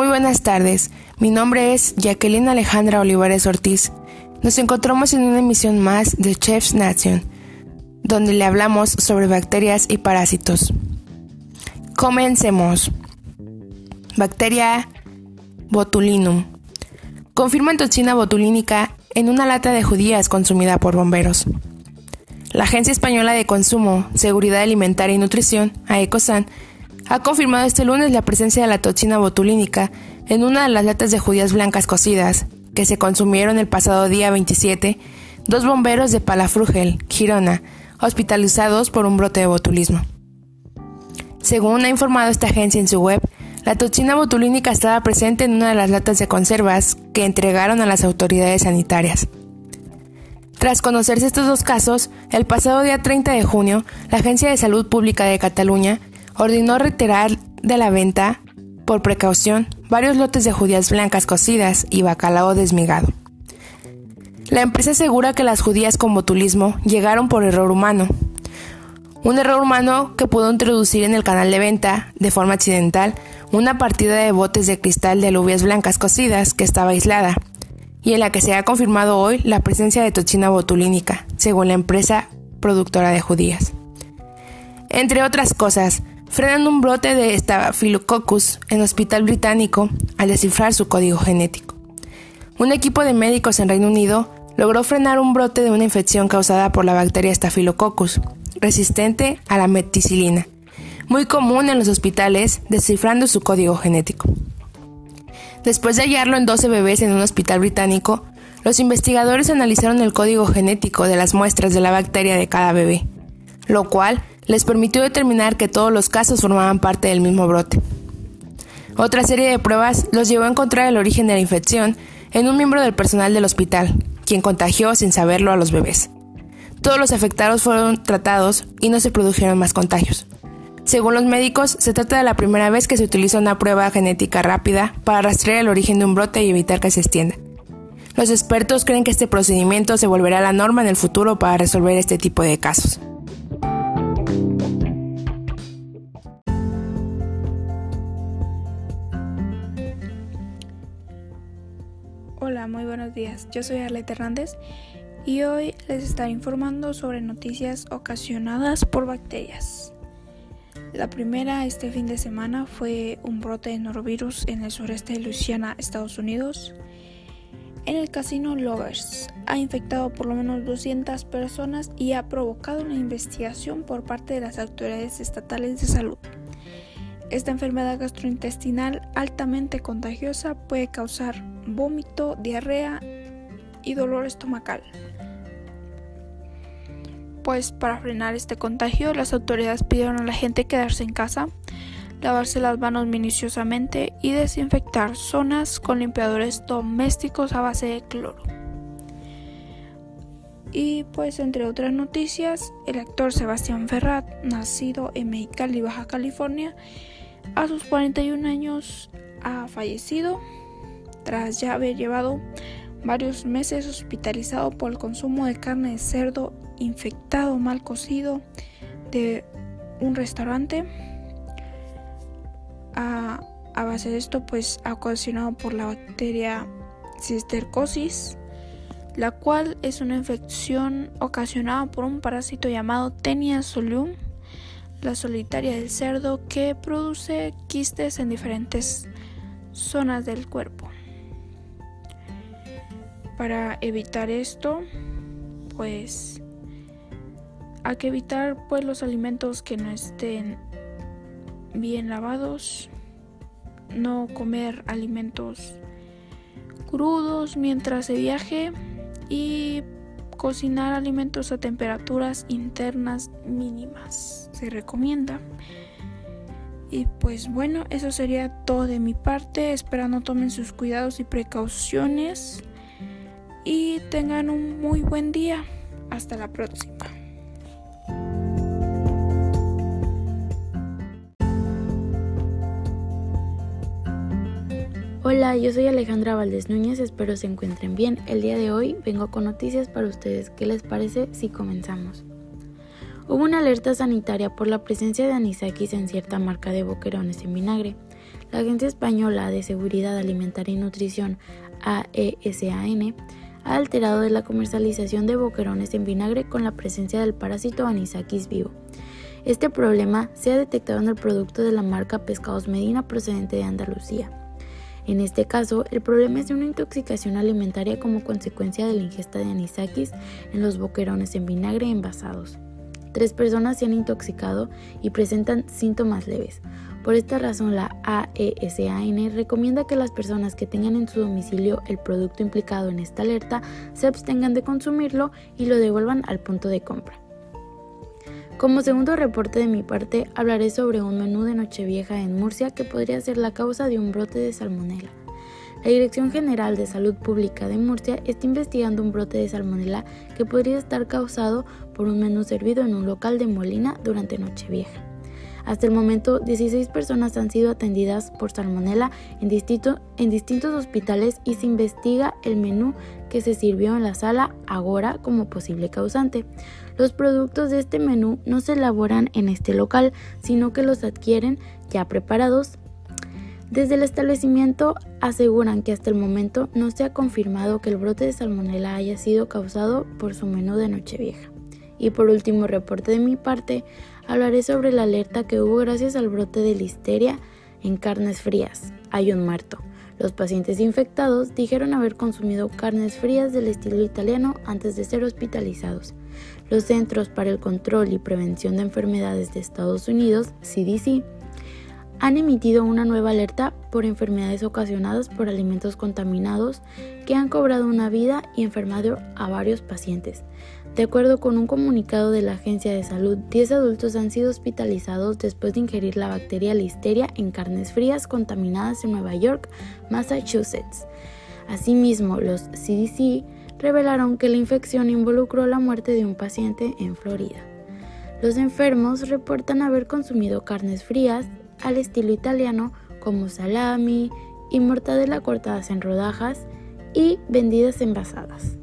Muy buenas tardes, mi nombre es Jacqueline Alejandra Olivares Ortiz. Nos encontramos en una emisión más de Chef's Nation, donde le hablamos sobre bacterias y parásitos. Comencemos. Bacteria botulinum. Confirman toxina botulínica en una lata de judías consumida por bomberos. La Agencia Española de Consumo, Seguridad Alimentaria y Nutrición, AECOSAN, ha confirmado este lunes la presencia de la toxina botulínica en una de las latas de judías blancas cocidas que se consumieron el pasado día 27 dos bomberos de Palafrugel, Girona, hospitalizados por un brote de botulismo. Según ha informado esta agencia en su web, la toxina botulínica estaba presente en una de las latas de conservas que entregaron a las autoridades sanitarias. Tras conocerse estos dos casos, el pasado día 30 de junio, la Agencia de Salud Pública de Cataluña ordenó retirar de la venta, por precaución, varios lotes de judías blancas cocidas y bacalao desmigado. La empresa asegura que las judías con botulismo llegaron por error humano, un error humano que pudo introducir en el canal de venta, de forma accidental, una partida de botes de cristal de alubias blancas cocidas que estaba aislada, y en la que se ha confirmado hoy la presencia de toxina botulínica, según la empresa productora de judías. Entre otras cosas, frenan un brote de Staphylococcus en hospital británico al descifrar su código genético. Un equipo de médicos en Reino Unido logró frenar un brote de una infección causada por la bacteria Staphylococcus, resistente a la meticilina, muy común en los hospitales, descifrando su código genético. Después de hallarlo en 12 bebés en un hospital británico, los investigadores analizaron el código genético de las muestras de la bacteria de cada bebé, lo cual les permitió determinar que todos los casos formaban parte del mismo brote. Otra serie de pruebas los llevó a encontrar el origen de la infección en un miembro del personal del hospital, quien contagió sin saberlo a los bebés. Todos los afectados fueron tratados y no se produjeron más contagios. Según los médicos, se trata de la primera vez que se utiliza una prueba genética rápida para rastrear el origen de un brote y evitar que se extienda. Los expertos creen que este procedimiento se volverá la norma en el futuro para resolver este tipo de casos. Muy buenos días. Yo soy Arlette Hernández y hoy les estaré informando sobre noticias ocasionadas por bacterias. La primera este fin de semana fue un brote de norovirus en el sureste de Luisiana, Estados Unidos. En el casino Lovers ha infectado por lo menos 200 personas y ha provocado una investigación por parte de las autoridades estatales de salud. Esta enfermedad gastrointestinal altamente contagiosa puede causar vómito, diarrea y dolor estomacal. Pues para frenar este contagio, las autoridades pidieron a la gente quedarse en casa, lavarse las manos minuciosamente y desinfectar zonas con limpiadores domésticos a base de cloro. Y pues entre otras noticias, el actor Sebastián Ferrat, nacido en Mexicali, Baja California, a sus 41 años ha fallecido tras ya haber llevado varios meses hospitalizado por el consumo de carne de cerdo infectado mal cocido de un restaurante. A, base de esto, pues ha ocasionado por la bacteria cistercosis, la cual es una infección ocasionada por un parásito llamado Tenia solium, la solitaria del cerdo, que produce quistes en diferentes zonas del cuerpo. Para evitar esto, pues hay que evitar pues los alimentos que no estén bien lavados, no comer alimentos crudos mientras se viaje y cocinar alimentos a temperaturas internas mínimas. Se recomienda. Y pues bueno, eso sería todo de mi parte. Esperando tomen sus cuidados y precauciones y tengan un muy buen día. Hasta la próxima. Hola, yo soy Alejandra Valdés Núñez, espero se encuentren bien. El día de hoy vengo con noticias para ustedes. ¿Qué les parece si comenzamos? Hubo una alerta sanitaria por la presencia de anisakis en cierta marca de boquerones en vinagre. La Agencia Española de Seguridad Alimentaria y Nutrición, AESAN, ha alterado la comercialización de boquerones en vinagre con la presencia del parásito Anisakis vivo. Este problema se ha detectado en el producto de la marca Pescados Medina procedente de Andalucía. En este caso, el problema es de una intoxicación alimentaria como consecuencia de la ingesta de anisakis en los boquerones en vinagre envasados. Tres personas se han intoxicado y presentan síntomas leves. Por esta razón, la AESAN recomienda que las personas que tengan en su domicilio el producto implicado en esta alerta se abstengan de consumirlo y lo devuelvan al punto de compra. Como segundo reporte de mi parte, hablaré sobre un menú de Nochevieja en Murcia que podría ser la causa de un brote de salmonela. La Dirección General de Salud Pública de Murcia está investigando un brote de salmonela que podría estar causado por un menú servido en un local de Molina durante Nochevieja. Hasta el momento, 16 personas han sido atendidas por salmonela en, distintos hospitales y se investiga el menú que se sirvió en la sala Agora como posible causante. Los productos de este menú no se elaboran en este local, sino que los adquieren ya preparados. Desde el establecimiento aseguran que hasta el momento no se ha confirmado que el brote de salmonela haya sido causado por su menú de Nochevieja. Y por último reporte de mi parte, hablaré sobre la alerta que hubo gracias al brote de listeria en carnes frías. Hay un muerto. Los pacientes infectados dijeron haber consumido carnes frías del estilo italiano antes de ser hospitalizados. Los Centros para el Control y Prevención de Enfermedades de Estados Unidos, CDC, han emitido una nueva alerta por enfermedades ocasionadas por alimentos contaminados que han cobrado una vida y enfermado a varios pacientes. De acuerdo con un comunicado de la Agencia de Salud, 10 adultos han sido hospitalizados después de ingerir la bacteria Listeria en carnes frías contaminadas en Nueva York, Massachusetts. Asimismo, los CDC revelaron que la infección involucró la muerte de un paciente en Florida. Los enfermos reportan haber consumido carnes frías al estilo italiano como salami y mortadela cortadas en rodajas y vendidas envasadas.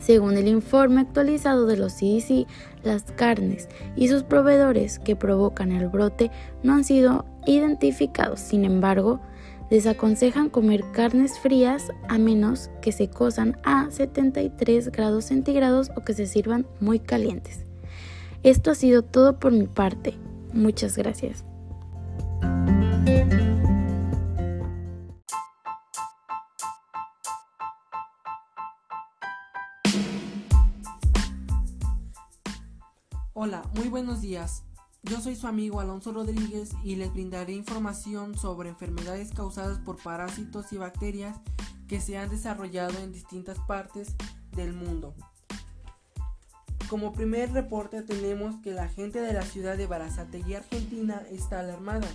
Según el informe actualizado de los CDC, las carnes y sus proveedores que provocan el brote no han sido identificados. Sin embargo, desaconsejan comer carnes frías a menos que se cosan a 73 grados centígrados o que se sirvan muy calientes. Esto ha sido todo por mi parte. Muchas gracias. Yo soy su amigo Alonso Rodríguez y les brindaré información sobre enfermedades causadas por parásitos y bacterias que se han desarrollado en distintas partes del mundo. Como primer reporte tenemos que la gente de la ciudad de Barazategui, Argentina, está alarmada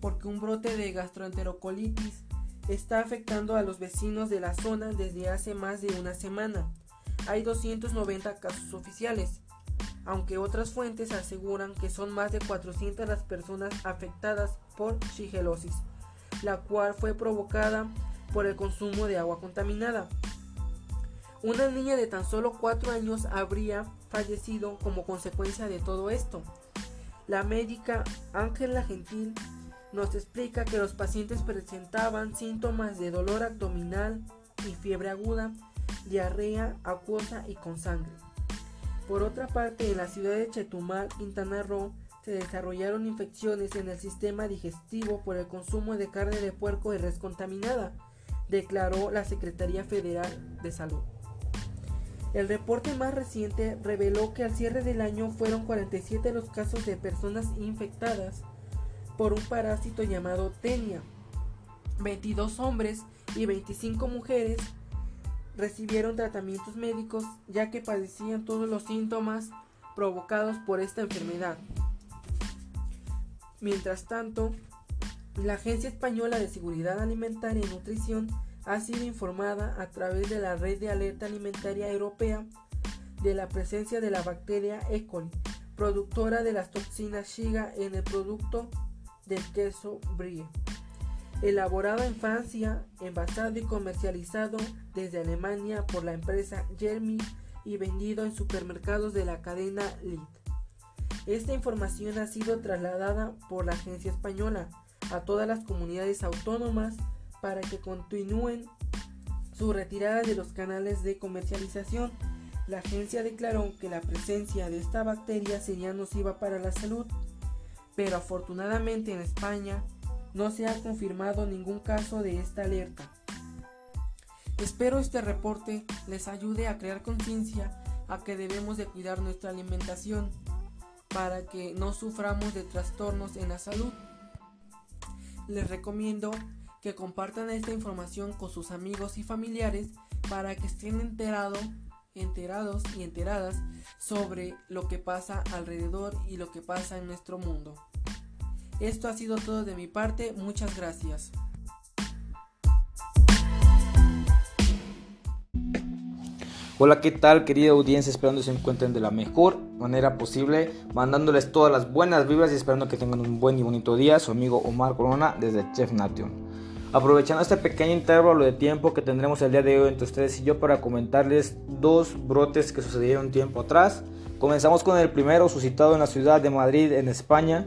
porque un brote de gastroenterocolitis está afectando a los vecinos de la zona desde hace más de una semana. Hay 290 casos oficiales aunque otras fuentes aseguran que son más de 400 las personas afectadas por shigelosis, la cual fue provocada por el consumo de agua contaminada. Una niña de tan solo 4 años habría fallecido como consecuencia de todo esto. La médica Ángela Gentil nos explica que los pacientes presentaban síntomas de dolor abdominal y fiebre aguda, diarrea acuosa y con sangre. Por otra parte, en la ciudad de Chetumal, Quintana Roo, se desarrollaron infecciones en el sistema digestivo por el consumo de carne de puerco y res contaminada, declaró la Secretaría Federal de Salud. El reporte más reciente reveló que al cierre del año fueron 47 los casos de personas infectadas por un parásito llamado tenia, 22 hombres y 25 mujeres recibieron tratamientos médicos ya que padecían todos los síntomas provocados por esta enfermedad. Mientras tanto, la Agencia Española de Seguridad Alimentaria y Nutrición ha sido informada a través de la Red de Alerta Alimentaria Europea de la presencia de la bacteria E. coli, productora de las toxinas Shiga en el producto del queso Brie elaborado en Francia, envasado y comercializado desde Alemania por la empresa Jeremy y vendido en supermercados de la cadena Lidl. Esta información ha sido trasladada por la agencia española a todas las comunidades autónomas para que continúen su retirada de los canales de comercialización. La agencia declaró que la presencia de esta bacteria sería nociva para la salud, pero afortunadamente en España no se ha confirmado ningún caso de esta alerta. Espero este reporte les ayude a crear conciencia a que debemos de cuidar nuestra alimentación para que no suframos de trastornos en la salud. Les recomiendo que compartan esta información con sus amigos y familiares para que estén enterados y enteradas sobre lo que pasa alrededor y lo que pasa en nuestro mundo. Esto ha sido todo de mi parte, muchas gracias. Hola, ¿qué tal querida audiencia? Esperando que se encuentren de la mejor manera posible, mandándoles todas las buenas vibras y esperando que tengan un buen y bonito día. Su amigo Omar Corona desde Chef Nation. Aprovechando este pequeño intervalo de tiempo que tendremos el día de hoy entre ustedes y yo para comentarles dos brotes que sucedieron tiempo atrás. Comenzamos con el primero suscitado en la ciudad de Madrid, en España,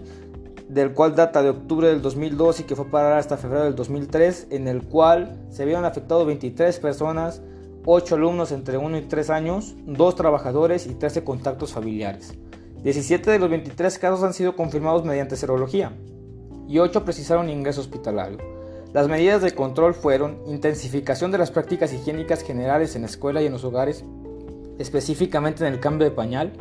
del cual data de octubre del 2002 y que fue parar hasta febrero del 2003, en el cual se vieron afectados 23 personas 8 alumnos entre 1 y 3 años, 2 trabajadores y 13 contactos familiares. 17 de los 23 casos han sido confirmados mediante serología y 8 precisaron ingreso hospitalario. Las medidas de control fueron intensificación de las prácticas higiénicas generales en la escuela y en los hogares, específicamente en el cambio de pañal,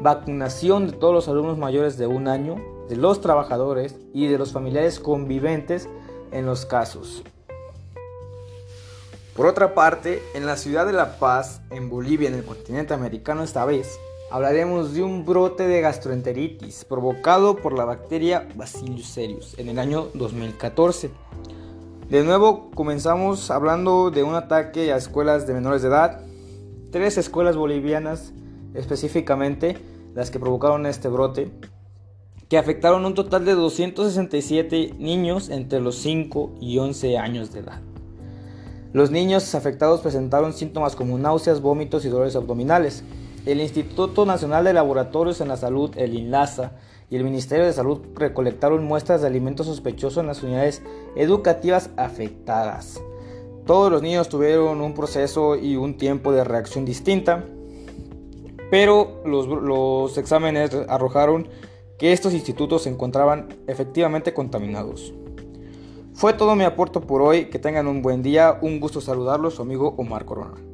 vacunación de todos los alumnos mayores de un año, de los trabajadores y de los familiares conviventes en los casos. Por otra parte, en la ciudad de La Paz, en Bolivia, en el continente americano esta vez, hablaremos de un brote de gastroenteritis provocado por la bacteria Bacillus cereus en el año 2014. De nuevo comenzamos hablando de un ataque a escuelas de menores de edad, tres escuelas bolivianas específicamente las que provocaron este brote, que afectaron un total de 267 niños entre los 5 y 11 años de edad. Los niños afectados presentaron síntomas como náuseas, vómitos y dolores abdominales. El Instituto Nacional de Laboratorios en la Salud, el INLASA, y el Ministerio de Salud recolectaron muestras de alimentos sospechosos en las unidades educativas afectadas. Todos los niños tuvieron un proceso y un tiempo de reacción distinta, pero los, exámenes arrojaron que estos institutos se encontraban efectivamente contaminados. Fue todo mi aporte por hoy, que tengan un buen día, un gusto saludarlos, su amigo Omar Corona.